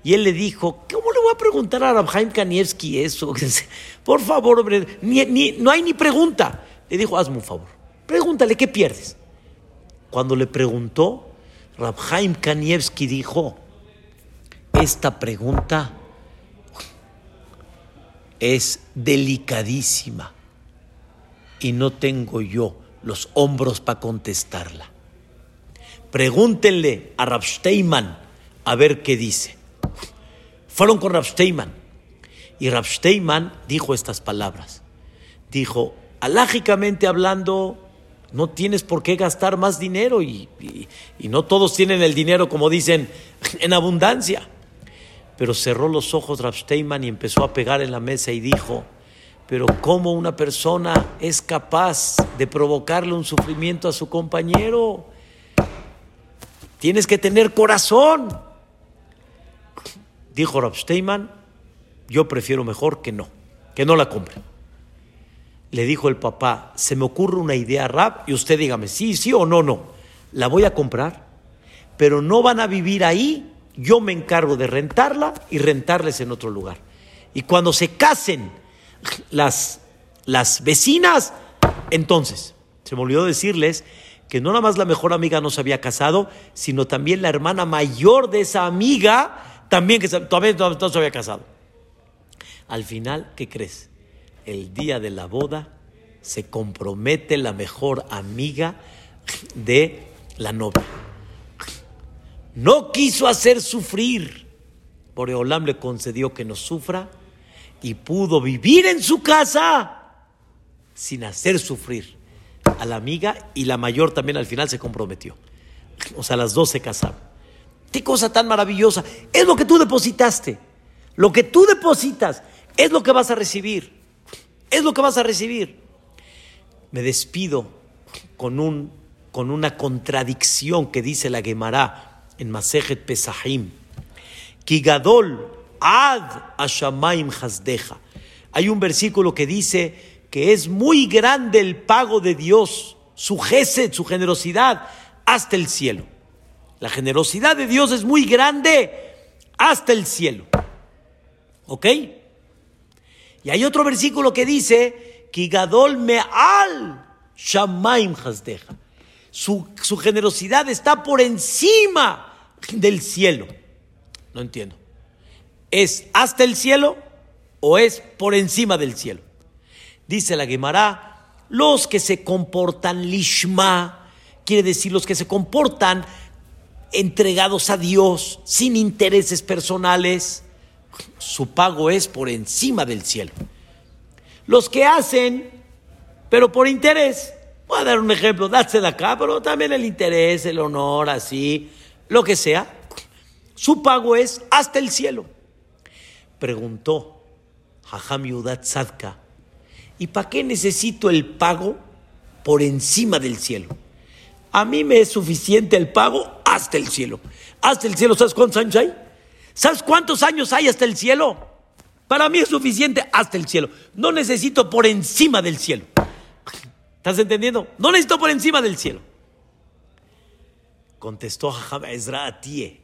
Y él le dijo, ¿cómo le voy a preguntar a Rabhaim Kanievski eso? Por favor, hombre, no hay ni pregunta. Le dijo, hazme un favor, pregúntale, ¿qué pierdes? Cuando le preguntó, Rabhaim Kanievski dijo, esta pregunta es delicadísima y no tengo yo los hombros para contestarla. Pregúntenle a Rabsteiman a ver qué dice. Fueron con Rabsteiman y Rabsteiman dijo estas palabras. dijo, alágicamente hablando, no tienes por qué gastar más dinero y, no todos tienen el dinero, como dicen, en abundancia. Pero cerró los ojos Rav y empezó a pegar en la mesa y dijo, pero ¿cómo una persona es capaz de provocarle un sufrimiento a su compañero? Tienes que tener corazón. Dijo Rav yo prefiero mejor que no, que no la compre. Le dijo el papá, se me ocurre una idea, Rab, y usted dígame, sí, sí o no, no. La voy a comprar, pero no van a vivir ahí, yo me encargo de rentarla y rentarles en otro lugar. Y cuando se casen las, las vecinas, entonces, se me olvidó decirles que no nada más la mejor amiga no se había casado, sino también la hermana mayor de esa amiga, también que todavía no se había casado. Al final, ¿qué crees? El día de la boda se compromete la mejor amiga de la novia. No quiso hacer sufrir. Boreolam le concedió que no sufra y pudo vivir en su casa sin hacer sufrir a la amiga y la mayor también al final se comprometió. O sea, las dos se casaron. Qué cosa tan maravillosa. Es lo que tú depositaste. Lo que tú depositas es lo que vas a recibir. Es lo que vas a recibir. Me despido con, un, con una contradicción que dice la Gemara en Masejet Pesahim. Kigadol ad ashamaim hasdeja. Hay un versículo que dice que es muy grande el pago de Dios, su gesed, su generosidad, hasta el cielo. La generosidad de Dios es muy grande hasta el cielo. ¿Ok? Y hay otro versículo que dice, Kigadol me'al shamaim hasdeja. Su, generosidad está por encima del cielo. No entiendo. ¿Es hasta el cielo o es por encima del cielo? Dice la Gemara, los que se comportan lishma, quiere decir los que se comportan entregados a Dios, sin intereses personales, su pago es por encima del cielo. Los que hacen, pero por interés, voy a dar un ejemplo, darse de acá, pero también el interés, el honor, así, lo que sea, su pago es hasta el cielo. Preguntó Hajam Yudat Sadka, ¿y para qué necesito el pago por encima del cielo? A mí me es suficiente el pago hasta el cielo. Hasta el cielo, ¿sabes cuántos años hay? ¿Sabes cuántos años hay hasta el cielo? Para mí es suficiente hasta el cielo. No necesito por encima del cielo. ¿Estás entendiendo? No necesito por encima del cielo. Contestó Ezra Atie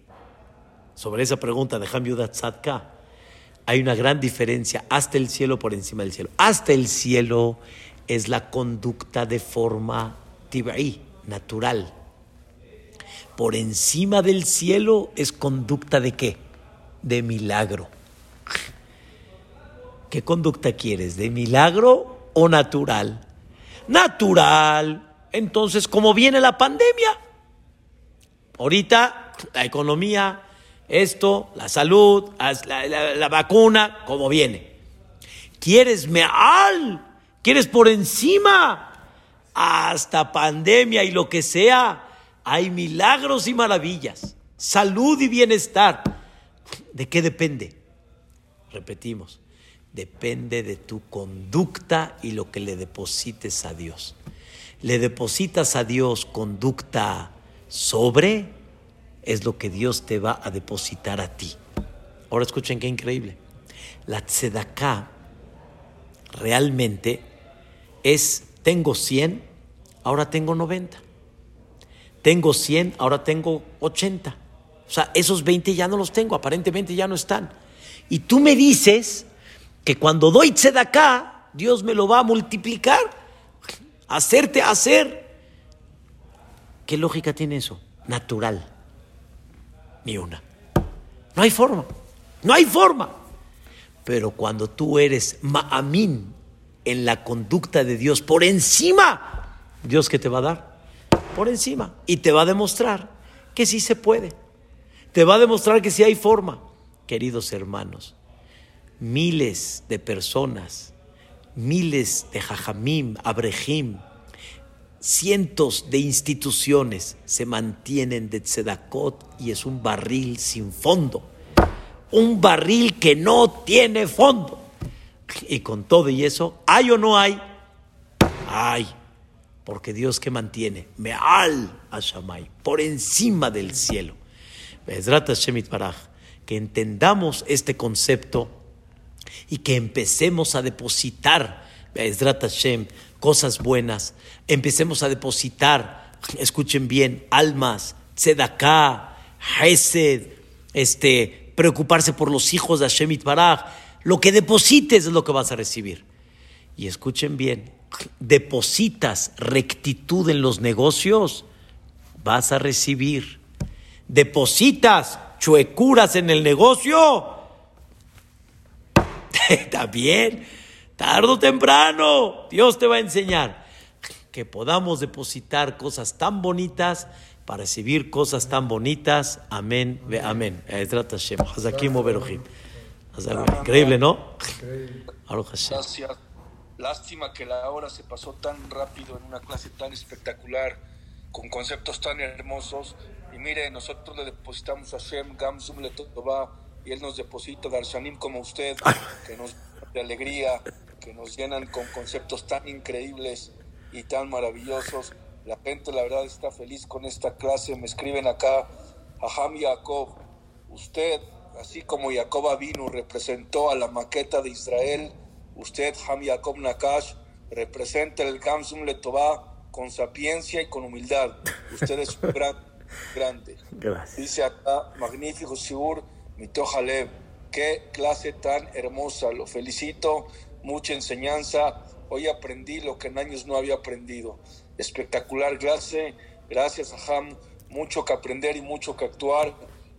sobre esa pregunta de Hamyudat Tzadka. Hay una gran diferencia hasta el cielo por encima del cielo. Hasta el cielo es la conducta de forma tibai, natural. Por encima del cielo es conducta de qué? De milagro. ¿Qué conducta quieres? ¿De milagro o natural? Natural. Entonces, ¿cómo viene la pandemia? Ahorita, la economía, esto, la salud, la, vacuna, ¿cómo viene? ¿Quieres meal? ¿Quieres por encima? Hasta pandemia y lo que sea, hay milagros y maravillas, salud y bienestar. ¿De qué depende? Repetimos, depende de tu conducta y lo que le deposites a Dios. Le depositas a Dios conducta sobre, es lo que Dios te va a depositar a ti. Ahora escuchen qué increíble. La tzedaká realmente es, tengo 100, ahora tengo 90. Tengo 100, ahora tengo 80. O sea, esos 20 ya no los tengo, aparentemente ya no están. Y tú me dices que cuando doy acá, Dios me lo va a multiplicar, hacerte hacer. ¿Qué lógica tiene eso? Natural. Ni una. No hay forma. No hay forma. Pero cuando tú eres ma'amín en la conducta de Dios por encima, Dios que te va a dar por encima y te va a demostrar que sí se puede te va a demostrar que sí hay forma. Queridos hermanos, miles de personas, miles de jajamim, abrejim, cientos de instituciones se mantienen de tzedakot y es un barril sin fondo. Un barril que no tiene fondo. Y con todo y eso, ¿hay o no hay? Hay. Porque Dios que mantiene, Me'al Hashamay, por encima del cielo. Que entendamos este concepto y que empecemos a depositar, cosas buenas, empecemos a depositar, escuchen bien, almas, tzedaká, hesed, este, preocuparse por los hijos de Hashem Itbaraj, lo que deposites es lo que vas a recibir. Y escuchen bien, depositas rectitud en los negocios, vas a recibir. Depositas chuecuras en el negocio, está bien, tarde o temprano, Dios te va a enseñar que podamos depositar cosas tan bonitas para recibir cosas tan bonitas. Amén, amén. Increíble, ¿no? Gracias. Lástima que la hora se pasó tan rápido en una clase tan espectacular, con conceptos tan hermosos. Y mire, nosotros le depositamos a Shem Gamsum Letová y Él nos deposita Darshanim como usted, que nos de alegría, que nos llenan con conceptos tan increíbles y tan maravillosos. La gente, la verdad, está feliz con esta clase. Me escriben acá, Aham Yaakov, usted, así como Jacob Avinu representó a la maqueta de Israel, usted, Ham Yaakov Nakash, representa el Gamsum Letová con sapiencia y con humildad. Usted es gran, grande. Dice acá, magnífico Sigur, Mitohalev. Qué clase tan hermosa. Lo felicito. Mucha enseñanza. Hoy aprendí lo que en años no había aprendido. Espectacular clase. Gracias, Ham. Mucho que aprender y mucho que actuar.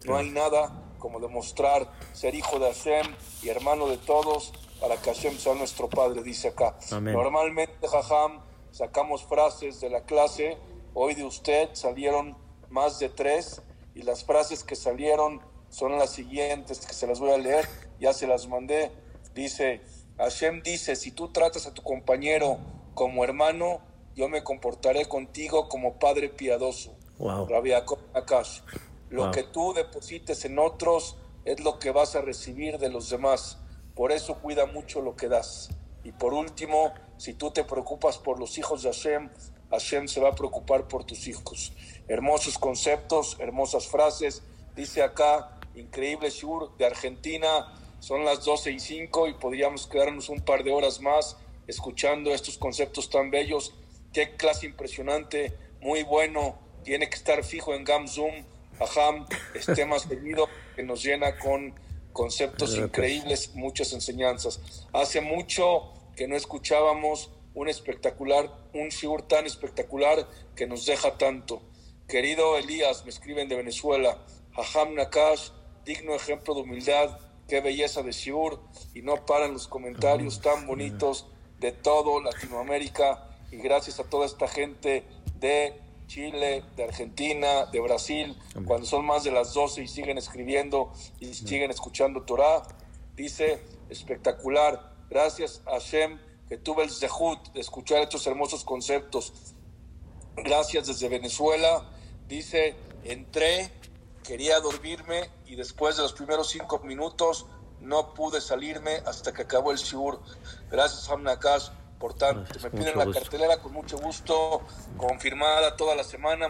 No hay nada como demostrar ser hijo de Hashem y hermano de todos para que Hashem sea nuestro Padre, dice acá. Normalmente, Jajam, sacamos frases de la clase. Hoy de usted salieron más de tres y las frases que salieron son las siguientes que se las voy a leer, ya se las mandé. Dice, Hashem dice, si tú tratas a tu compañero como hermano, yo me comportaré contigo como padre piadoso. Wow. Akash. Lo que tú deposites en otros es lo que vas a recibir de los demás. Por eso cuida mucho lo que das. Y por último, si tú te preocupas por los hijos de Hashem, Hashem se va a preocupar por tus hijos. Hermosos conceptos, hermosas frases. Dice acá, increíble Shur de Argentina. Son las 12 y 5 y podríamos quedarnos un par de horas más escuchando estos conceptos tan bellos. Qué clase impresionante, muy bueno. Tiene que estar fijo en Gamzoom. Aham, esté más seguido, que nos llena con conceptos increíbles, muchas enseñanzas. Hace mucho que no escuchábamos un espectacular, un shiur tan espectacular que nos deja tanto. Querido Elías, me escriben de Venezuela, Aham Nakash, digno ejemplo de humildad, qué belleza de Shiur, y no paran los comentarios tan bonitos de todo Latinoamérica, y gracias a toda esta gente de Chile, de Argentina, de Brasil, cuando son más de las 12 y siguen escribiendo y siguen escuchando Torah, dice, espectacular, gracias a Hashem que tuve el zehut de escuchar estos hermosos conceptos, gracias desde Venezuela, dice, entré quería dormirme y después de los primeros cinco minutos no pude salirme hasta que acabó el shiur. Gracias, Hamnakash, por tanto. Me piden la cartelera con mucho gusto, confirmada toda la semana.